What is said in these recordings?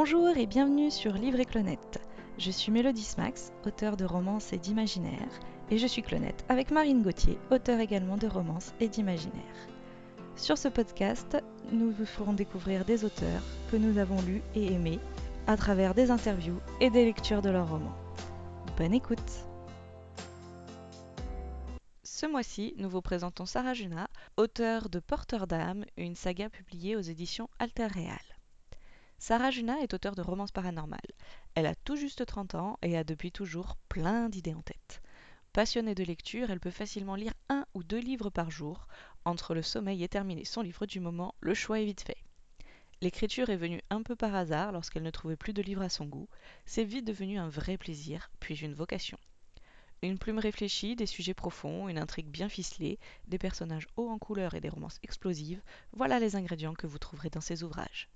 Bonjour et bienvenue sur Livre et Clonette. Je suis Mélodie Smax, auteure de romances et d'imaginaire, et je suis Clonette avec Marine Gauthier, auteure également de romances et d'imaginaire. Sur ce podcast, nous vous ferons découvrir des auteurs que nous avons lus et aimés à travers des interviews et des lectures de leurs romans. Bonne écoute Ce mois-ci, nous vous présentons Sarah Juna, auteure de Porteur d'âme, une saga publiée aux éditions Alter Real. Sarah Juna est auteure de romances paranormales. Elle a tout juste 30 ans et a depuis toujours plein d'idées en tête. Passionnée de lecture, elle peut facilement lire un ou deux livres par jour. Entre le sommeil et terminer son livre du moment, le choix est vite fait. L'écriture est venue un peu par hasard lorsqu'elle ne trouvait plus de livres à son goût. C'est vite devenu un vrai plaisir, puis une vocation. Une plume réfléchie, des sujets profonds, une intrigue bien ficelée, des personnages hauts en couleur et des romances explosives, voilà les ingrédients que vous trouverez dans ses ouvrages.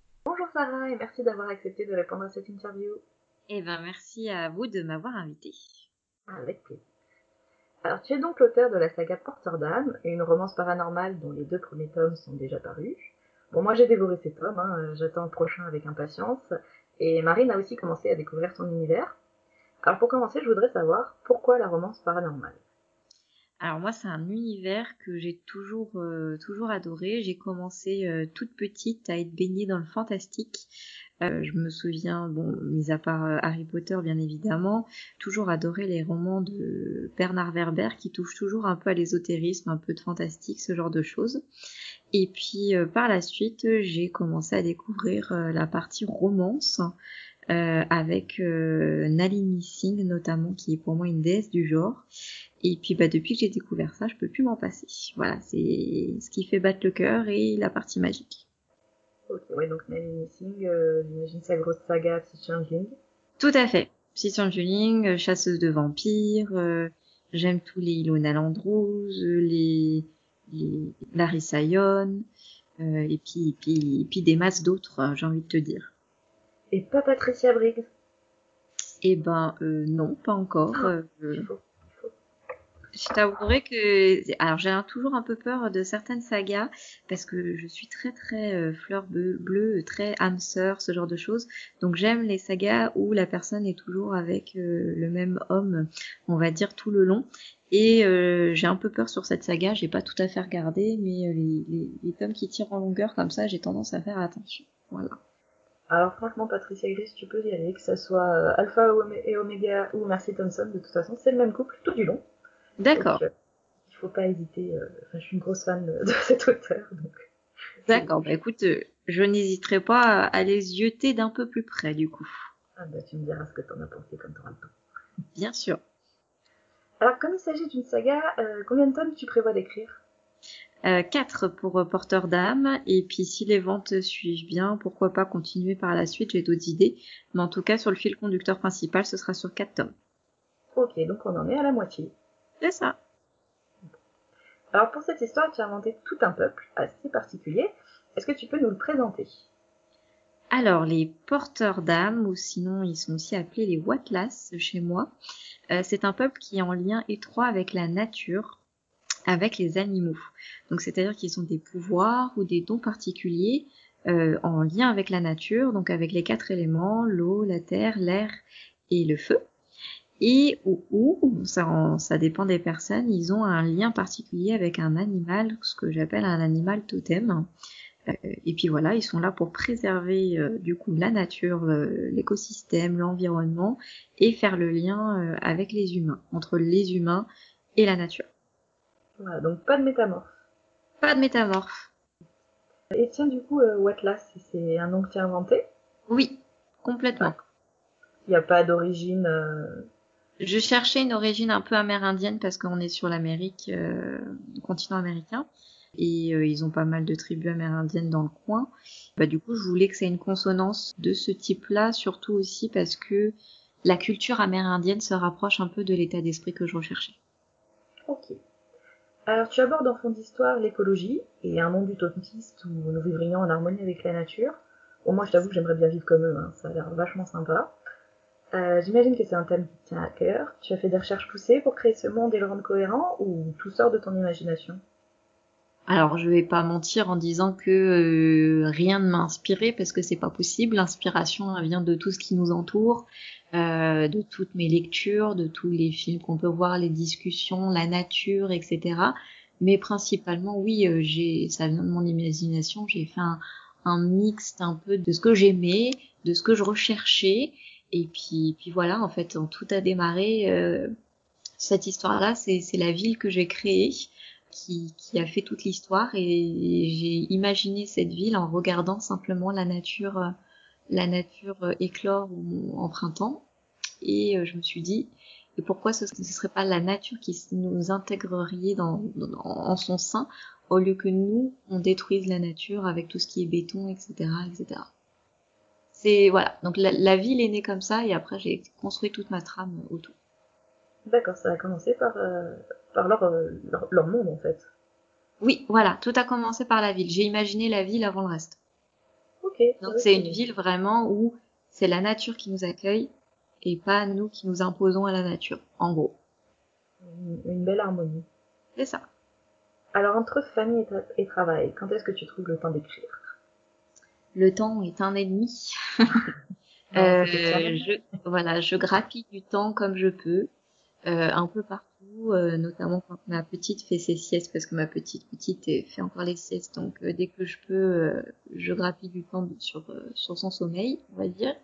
Sarah et merci d'avoir accepté de répondre à cette interview. Eh ben merci à vous de m'avoir invité. Avec plaisir. Alors tu es donc l'auteur de la saga Porteur d'âme, une romance paranormale dont les deux premiers tomes sont déjà parus. Bon moi j'ai dévoré ces tomes, hein, j'attends le prochain avec impatience, et Marine a aussi commencé à découvrir son univers. Alors pour commencer, je voudrais savoir pourquoi la romance paranormale? Alors moi, c'est un univers que j'ai toujours euh, toujours adoré. J'ai commencé euh, toute petite à être baignée dans le fantastique. Euh, je me souviens, bon, mis à part Harry Potter bien évidemment, toujours adoré les romans de Bernard Werber qui touchent toujours un peu à l'ésotérisme, un peu de fantastique, ce genre de choses. Et puis par la suite, j'ai commencé à découvrir la partie romance. avec Nalini Singh notamment qui est pour moi une déesse du genre et puis bah depuis que j'ai découvert ça, je peux plus m'en passer. Voilà, c'est ce qui fait battre le cœur et la partie magique. Ok, ouais, donc Nelly Missing, euh, j'imagine sa grosse saga Psy Changeling. Tout à fait. Psy Changeling, euh, chasseuse de vampires, euh, j'aime tous les Ilona Landruz, les, les Larissa Yon, euh, et puis, et puis, et puis des masses d'autres, hein, j'ai envie de te dire. Et pas Patricia Briggs? Eh ben, euh, non, pas encore. Oh, euh, je t'avouerai que alors j'ai toujours un peu peur de certaines sagas parce que je suis très très euh, fleur bleue, très âme sœur, ce genre de choses. Donc j'aime les sagas où la personne est toujours avec euh, le même homme, on va dire tout le long. Et euh, j'ai un peu peur sur cette saga, j'ai pas tout à fait regardé, mais euh, les, les, les, tomes qui tirent en longueur comme ça, j'ai tendance à faire attention. Voilà. Alors franchement, Patricia Gris, tu peux y aller, que ça soit euh, Alpha et Omega ou Mercy Thompson, de toute façon, c'est le même couple tout du long. D'accord. Euh, il faut pas hésiter. Euh, enfin, je suis une grosse fan de, de cet auteur. Donc... D'accord. Bah écoute, euh, je n'hésiterai pas à les jeter d'un peu plus près du coup. Ah bah tu me diras ce que t'en as pensé quand t'auras le temps. Bien sûr. Alors comme il s'agit d'une saga, euh, combien de tomes tu prévois d'écrire? Euh, 4 pour euh, Porteur d'âme, et puis si les ventes suivent bien, pourquoi pas continuer par la suite, j'ai d'autres idées, mais en tout cas sur le fil conducteur principal, ce sera sur 4 tomes. Ok, donc on en est à la moitié. Ça. Alors pour cette histoire, tu as inventé tout un peuple assez particulier. Est-ce que tu peux nous le présenter? Alors les porteurs d'âme, ou sinon ils sont aussi appelés les Watlas chez moi, euh, c'est un peuple qui est en lien étroit avec la nature, avec les animaux. Donc c'est-à-dire qu'ils ont des pouvoirs ou des dons particuliers euh, en lien avec la nature, donc avec les quatre éléments, l'eau, la terre, l'air et le feu et ou, ou ça, ça dépend des personnes, ils ont un lien particulier avec un animal, ce que j'appelle un animal totem. Euh, et puis voilà, ils sont là pour préserver euh, du coup la nature, euh, l'écosystème, l'environnement et faire le lien avec les humains, entre les humains et la nature. Voilà, donc pas de métamorphe. Pas de métamorphe. Et tiens, du coup, Watlas, c'est un nom que tu as inventé? Oui, complètement. Il n'y a pas d'origine euh, je cherchais une origine un peu amérindienne parce qu'on est sur l'Amérique, euh, continent américain, et euh, ils ont pas mal de tribus amérindiennes dans le coin. Bah, du coup, je voulais que ça ait une consonance de ce type-là, surtout aussi parce que la culture amérindienne se rapproche un peu de l'état d'esprit que je recherchais. Ok. Alors, tu abordes en fond d'histoire l'écologie et un monde utopiste où nous vivrions en harmonie avec la nature. Bon, moi, je t'avoue que j'aimerais bien vivre comme eux, hein. ça a l'air vachement sympa. Euh, J'imagine que c'est un thème qui tient à cœur. Tu as fait des recherches poussées pour créer ce monde et le rendre cohérent ou tout sort de ton imagination? Alors, je vais pas mentir en disant que euh, rien ne m'a inspiré parce que c'est pas possible. L'inspiration vient de tout ce qui nous entoure, euh, de toutes mes lectures, de tous les films qu'on peut voir, les discussions, la nature, etc. Mais principalement, oui, euh, j'ai, ça vient de mon imagination. J'ai fait un, un mix un peu de ce que j'aimais, de ce que je recherchais, et puis, puis voilà. En fait, tout a démarré. Euh, cette histoire-là, c'est la ville que j'ai créée qui, qui a fait toute l'histoire et j'ai imaginé cette ville en regardant simplement la nature, euh, la nature euh, éclore en printemps. Et euh, je me suis dit, et pourquoi ce ne serait pas la nature qui nous intégrerait dans, en son sein au lieu que nous, on détruise la nature avec tout ce qui est béton, etc., etc. C'est voilà. Donc la, la ville est née comme ça et après j'ai construit toute ma trame autour. D'accord, ça a commencé par, euh, par euh, leur, leur, monde en fait. Oui, voilà, tout a commencé par la ville. J'ai imaginé la ville avant le reste. Ok. Donc c'est une ville vraiment où c'est la nature qui nous accueille et pas nous qui nous imposons à la nature, en gros. Une, une belle harmonie. C'est ça. Alors entre famille et, tra et travail, quand est-ce que tu trouves le temps d'écrire? Le temps est un ennemi. euh, je, voilà, je grappille du temps comme je peux euh, un peu partout, euh, notamment quand ma petite fait ses siestes, parce que ma petite petite fait encore les siestes, donc euh, dès que je peux, euh, je grappille du temps sur, euh, sur son sommeil, on va dire.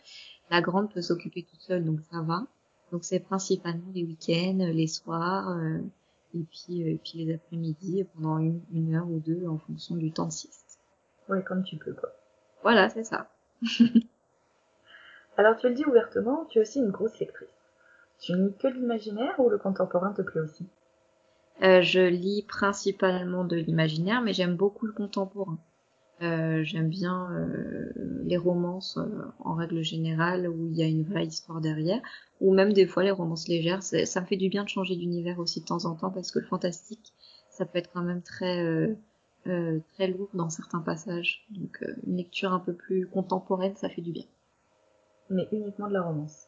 La grande peut s'occuper toute seule, donc ça va. Donc c'est principalement les week-ends, les soirs, et puis, et puis les après-midi pendant une, une heure ou deux en fonction du temps de sieste. Oui, comme tu peux, quoi. Voilà, c'est ça. Alors tu le dis ouvertement, tu es aussi une grosse lectrice. Tu lis que l'imaginaire ou le contemporain te plaît aussi? Euh, Je lis principalement de l'imaginaire, mais j'aime beaucoup le contemporain. Euh, j'aime bien euh, les romances euh, en règle générale où il y a une vraie histoire derrière, ou même des fois les romances légères. Ça me fait du bien de changer d'univers aussi de temps en temps parce que le fantastique, ça peut être quand même très euh, euh, très lourd dans certains passages. Donc une lecture un peu plus contemporaine, ça fait du bien. Mais uniquement de la romance.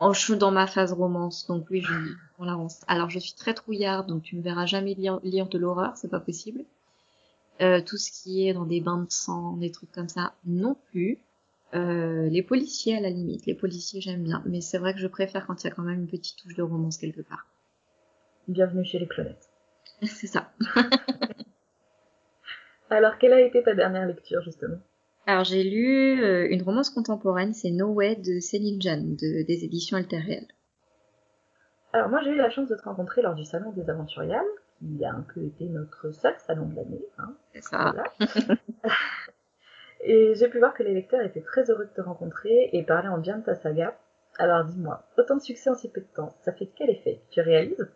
Oh, je suis dans ma phase romance, donc oui, je lis pour la romance. Alors, je suis très trouillarde, donc tu me verras jamais lire, lire de l'horreur, c'est pas possible. Euh, tout ce qui est dans des bains de sang, des trucs comme ça, non plus. Euh, les policiers, à la limite. Les policiers, j'aime bien. Mais c'est vrai que je préfère quand il y a quand même une petite touche de romance quelque part. Bienvenue chez les clonettes. c'est ça. Alors, quelle a été ta dernière lecture, justement? Alors j'ai lu euh, une romance contemporaine, c'est No Way de Céline Jeanne, de, des éditions Alter Alors moi j'ai eu la chance de te rencontrer lors du salon des Aventuriales, qui a un peu été notre seul salon de l'année. Hein. C'est ça. Voilà. et j'ai pu voir que les lecteurs étaient très heureux de te rencontrer et parler en bien de ta saga. Alors dis-moi, autant de succès en si peu de temps, ça fait quel effet? Tu réalises?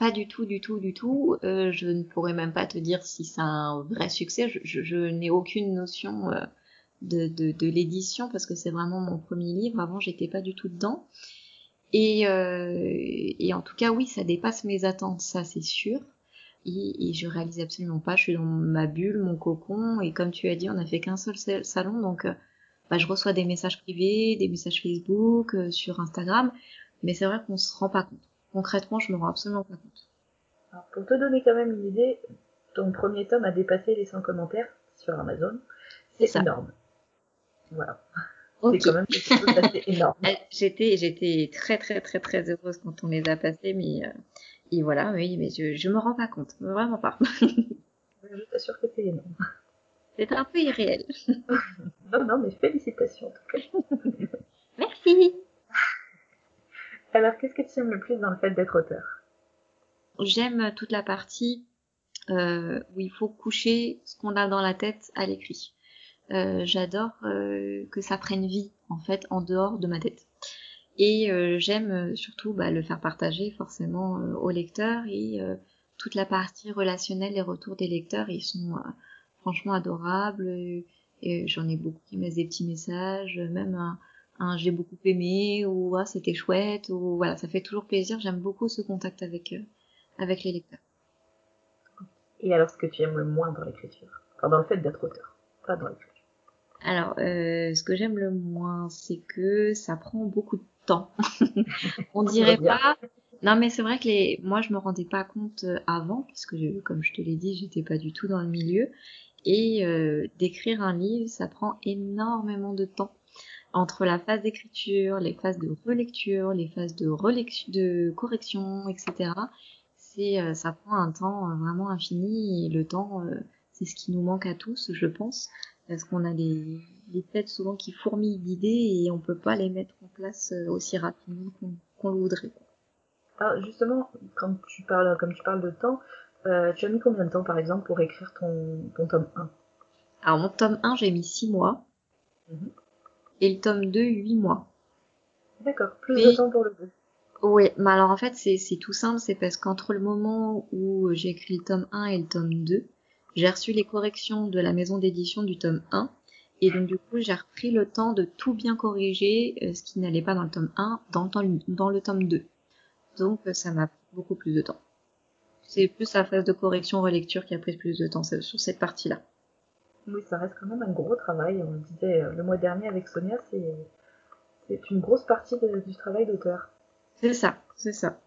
Pas du tout, du tout, du tout. Euh, je ne pourrais même pas te dire si c'est un vrai succès. Je, n'ai aucune notion euh, de, de, l'édition parce que c'est vraiment mon premier livre. Avant, j'étais pas du tout dedans. Et, euh, et en tout cas, oui, ça dépasse mes attentes, ça c'est sûr. Et, et, je réalise absolument pas. Je suis dans ma bulle, mon cocon. Et comme tu as dit, on n'a fait qu'un seul salon, donc euh, bah, je reçois des messages privés, des messages Facebook, sur Instagram. Mais c'est vrai qu'on se rend pas compte concrètement, je me rends absolument pas compte. Alors, pour te donner quand même une idée, ton premier tome a dépassé les 100 commentaires sur Amazon. C'est énorme. Voilà. Okay. C'est quand même quelque chose d'assez énorme. j'étais, j'étais très très très très heureuse quand on les a passés, mais euh, et voilà, oui, mais je, je me rends pas compte, vraiment pas. je t'assure que c'est énorme. C'est un peu irréel. non, non, mais félicitations en tout cas. Merci. Alors, qu'est-ce que tu aimes le plus dans le fait d'être auteur? J'aime toute la partie euh, où il faut coucher ce qu'on a dans la tête à l'écrit. Euh, J'adore euh, que ça prenne vie, en fait, en dehors de ma tête. Et euh, j'aime surtout bah, le faire partager forcément aux lecteurs et toute la partie relationnelle, les retours des lecteurs, ils sont franchement adorables. J'en ai beaucoup qui me laissent des petits messages, même un, un j'ai beaucoup aimé ou ah, c'était chouette ou voilà ça fait toujours plaisir. J'aime beaucoup ce contact avec euh, avec les lecteurs. Et alors ce que tu aimes le moins dans l'écriture? Enfin dans le fait d'être auteur pas dans l'écriture. Alors euh, ce que j'aime le moins c'est que ça prend beaucoup de temps. On dirait pas. Non, mais c'est vrai que les... moi, je me rendais pas compte euh, avant, parce que, comme je te l'ai dit, j'étais pas du tout dans le milieu. Et euh, d'écrire un livre, ça prend énormément de temps. Entre la phase d'écriture, les phases de relecture, les phases de, correction, etc. C'est, euh, ça prend un temps euh, vraiment infini. Et le temps, euh, c'est ce qui nous manque à tous, je pense. Parce qu'on a les, les têtes souvent qui fourmillent d'idées et on peut pas les mettre en place aussi rapidement qu'on, qu'on le voudrait. Alors justement, quand tu parles, comme tu parles de temps, euh, tu as mis combien de temps par exemple pour écrire ton, ton tome 1 Alors mon tome 1, j'ai mis 6 mois. Mhm. Et le tome 2, 8 mois. D'accord, plus de temps pour le 2. Oui, mais alors en fait c'est tout simple, c'est parce qu'entre le moment où j'ai écrit le tome 1 et le tome 2, j'ai reçu les corrections de la maison d'édition du tome 1, et donc du coup j'ai repris le temps de tout bien corriger, euh, ce qui n'allait pas dans le tome 1, dans le tome, dans le tome 2. Donc euh, ça m'a pris beaucoup plus de temps. C'est plus la phase de correction relecture qui a pris plus de temps sur cette partie-là. Oui, ça reste quand même un gros travail. On le disait euh, le mois dernier avec Sonia, c'est une grosse partie de- du travail d'auteur. C'est ça, c'est ça.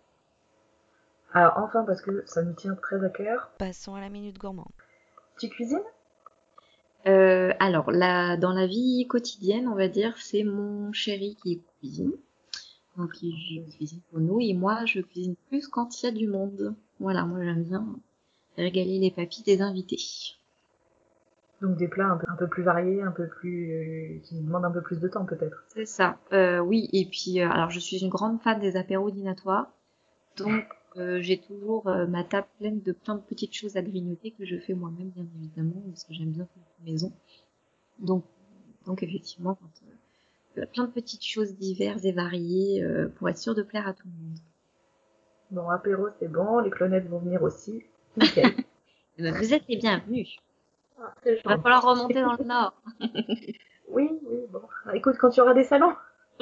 Alors enfin, parce que ça nous tient très à cœur, Passons à la minute gourmande. tu cuisines? Euh, alors, la, dans la vie quotidienne, on va dire, c'est mon chéri qui cuisine. Donc, il cuisine pour nous et moi, je cuisine plus quand il y a du monde. Voilà, moi, j'aime bien régaler les papilles des invités. Donc des plats un peu, un peu plus variés, un peu plus euh, qui demandent un peu plus de temps peut-être. C'est ça. Euh, oui, et puis, euh, alors, je suis une grande fan des apéros dînatoires. Donc, j'ai toujours ma table pleine de plein de petites choses à grignoter que je fais moi-même, bien évidemment, parce que j'aime bien faire maison. Donc, donc effectivement, quand, plein de petites choses diverses et variées pour être sûr de plaire à tout le monde. Bon, apéro c'est bon, les clonettes vont venir aussi. Nickel. Eh ben, vous êtes les bienvenus. Il va falloir remonter dans le nord. Oui, oui, bon. Écoute, quand tu auras des salons.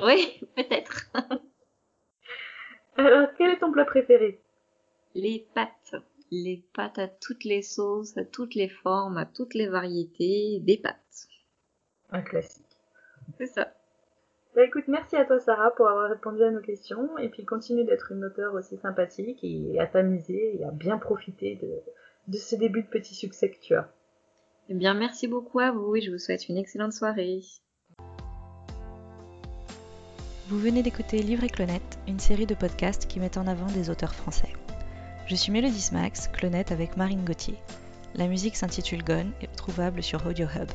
Oui, peut-être. Alors, quel est ton plat préféré? Les pâtes. Les pâtes à toutes les sauces, à toutes les formes, à toutes les variétés, des pâtes. Un classique. C'est ça. Bah écoute, merci à toi Sarah pour avoir répondu à nos questions et puis continue d'être une auteure aussi sympathique et à t'amuser et à bien profiter de, de ce début de petit succès que tu as. Eh bien, merci beaucoup à vous et je vous souhaite une excellente soirée. Vous venez d'écouter Livre et Clonette, une série de podcasts qui met en avant des auteurs français. Je suis Mélodie Smax, Clonette avec Marine Gauthier. La musique s'intitule Gone et trouvable sur Audio Hub.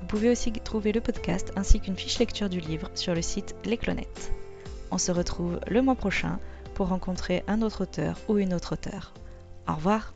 Vous pouvez aussi trouver le podcast ainsi qu'une fiche lecture du livre sur le site Les Clonettes. On se retrouve le mois prochain pour rencontrer un autre auteur ou une autre auteure. Au revoir